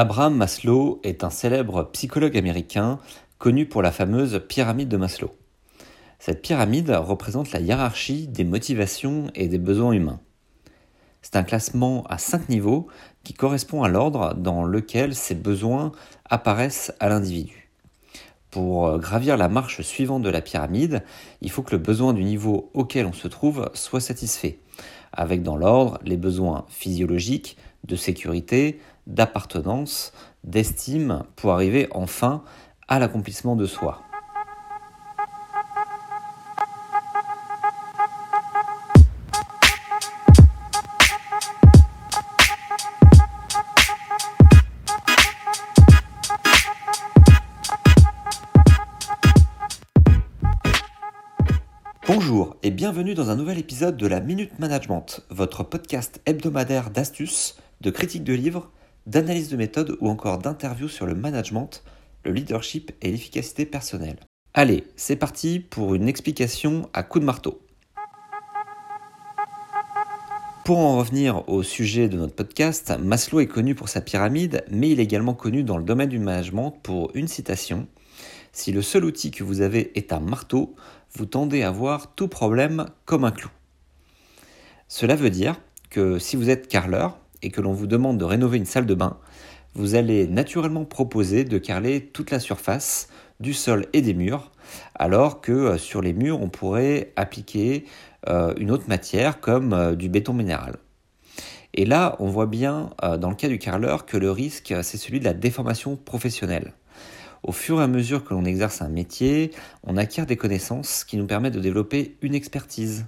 Abraham Maslow est un célèbre psychologue américain connu pour la fameuse pyramide de Maslow. Cette pyramide représente la hiérarchie des motivations et des besoins humains. C'est un classement à cinq niveaux qui correspond à l'ordre dans lequel ces besoins apparaissent à l'individu. Pour gravir la marche suivante de la pyramide, il faut que le besoin du niveau auquel on se trouve soit satisfait, avec dans l'ordre les besoins physiologiques, de sécurité, d'appartenance, d'estime, pour arriver enfin à l'accomplissement de soi. Bonjour et bienvenue dans un nouvel épisode de la Minute Management, votre podcast hebdomadaire d'astuces, de critiques de livres d'analyse de méthode ou encore d'interviews sur le management, le leadership et l'efficacité personnelle. Allez, c'est parti pour une explication à coup de marteau. Pour en revenir au sujet de notre podcast, Maslow est connu pour sa pyramide, mais il est également connu dans le domaine du management pour une citation. Si le seul outil que vous avez est un marteau, vous tendez à voir tout problème comme un clou. Cela veut dire que si vous êtes carreleur, et que l'on vous demande de rénover une salle de bain, vous allez naturellement proposer de carreler toute la surface du sol et des murs, alors que euh, sur les murs, on pourrait appliquer euh, une autre matière comme euh, du béton minéral. Et là, on voit bien dans le cas du carreleur que le risque, c'est celui de la déformation professionnelle. Au fur et à mesure que l'on exerce un métier, on acquiert des connaissances qui nous permettent de développer une expertise.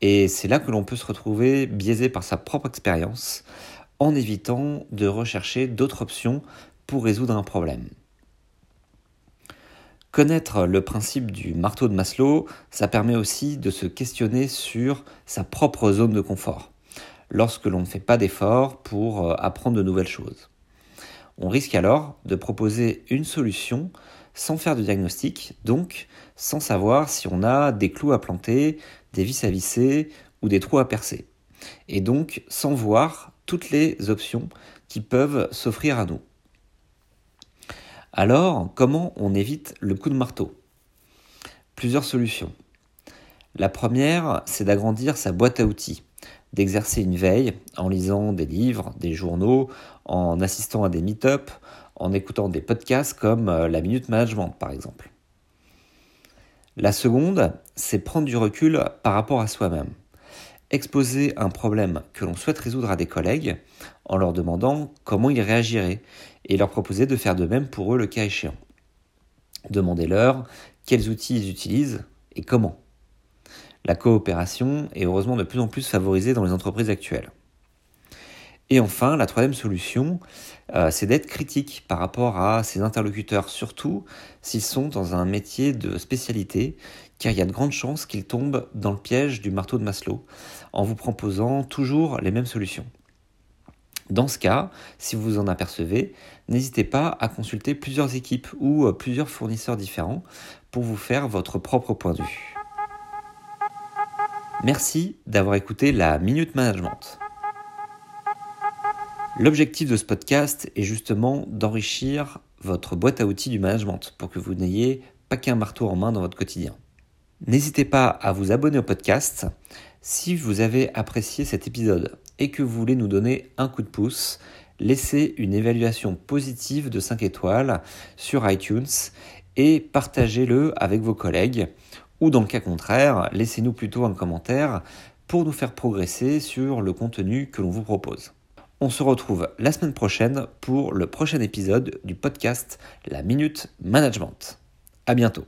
Et c'est là que l'on peut se retrouver biaisé par sa propre expérience en évitant de rechercher d'autres options pour résoudre un problème. Connaître le principe du marteau de Maslow, ça permet aussi de se questionner sur sa propre zone de confort, lorsque l'on ne fait pas d'efforts pour euh, apprendre de nouvelles choses. On risque alors de proposer une solution sans faire de diagnostic, donc sans savoir si on a des clous à planter, des vis à visser ou des trous à percer. Et donc sans voir toutes les options qui peuvent s'offrir à nous. Alors, comment on évite le coup de marteau? Plusieurs solutions. La première, c'est d'agrandir sa boîte à outils, d'exercer une veille en lisant des livres, des journaux, en assistant à des meet-up, en écoutant des podcasts comme euh, la Minute Management par exemple. La seconde, c'est prendre du recul par rapport à soi-même. Exposer un problème que l'on souhaite résoudre à des collègues en leur demandant comment ils réagiraient et leur proposer de faire de même pour eux le cas échéant. Demandez-leur quels outils ils utilisent et comment. La coopération est heureusement de plus en plus favorisée dans les entreprises actuelles. Et enfin, la troisième solution, euh, c'est d'être critique par rapport à ses interlocuteurs, surtout s'ils sont dans un métier de spécialité, car il y a de grandes chances qu'ils tombent dans le piège du marteau de Maslow, en vous proposant toujours les mêmes solutions. Dans ce cas, si vous en apercevez, n'hésitez pas à consulter plusieurs équipes ou euh, plusieurs fournisseurs différents pour vous faire votre propre point de vue. Merci d'avoir écouté la Minute Management. L'objectif de ce podcast est justement d'enrichir votre boîte à outils du management pour que vous n'ayez pas qu'un marteau en main dans votre quotidien. N'hésitez pas à vous abonner au podcast. Si vous avez apprécié cet épisode et que vous voulez nous donner un coup de pouce, laissez une évaluation positive de 5 étoiles sur iTunes et partagez-le avec vos collègues. Ou dans le cas contraire, laissez-nous plutôt un commentaire pour nous faire progresser sur le contenu que l'on vous propose. On se retrouve la semaine prochaine pour le prochain épisode du podcast La Minute Management. À bientôt.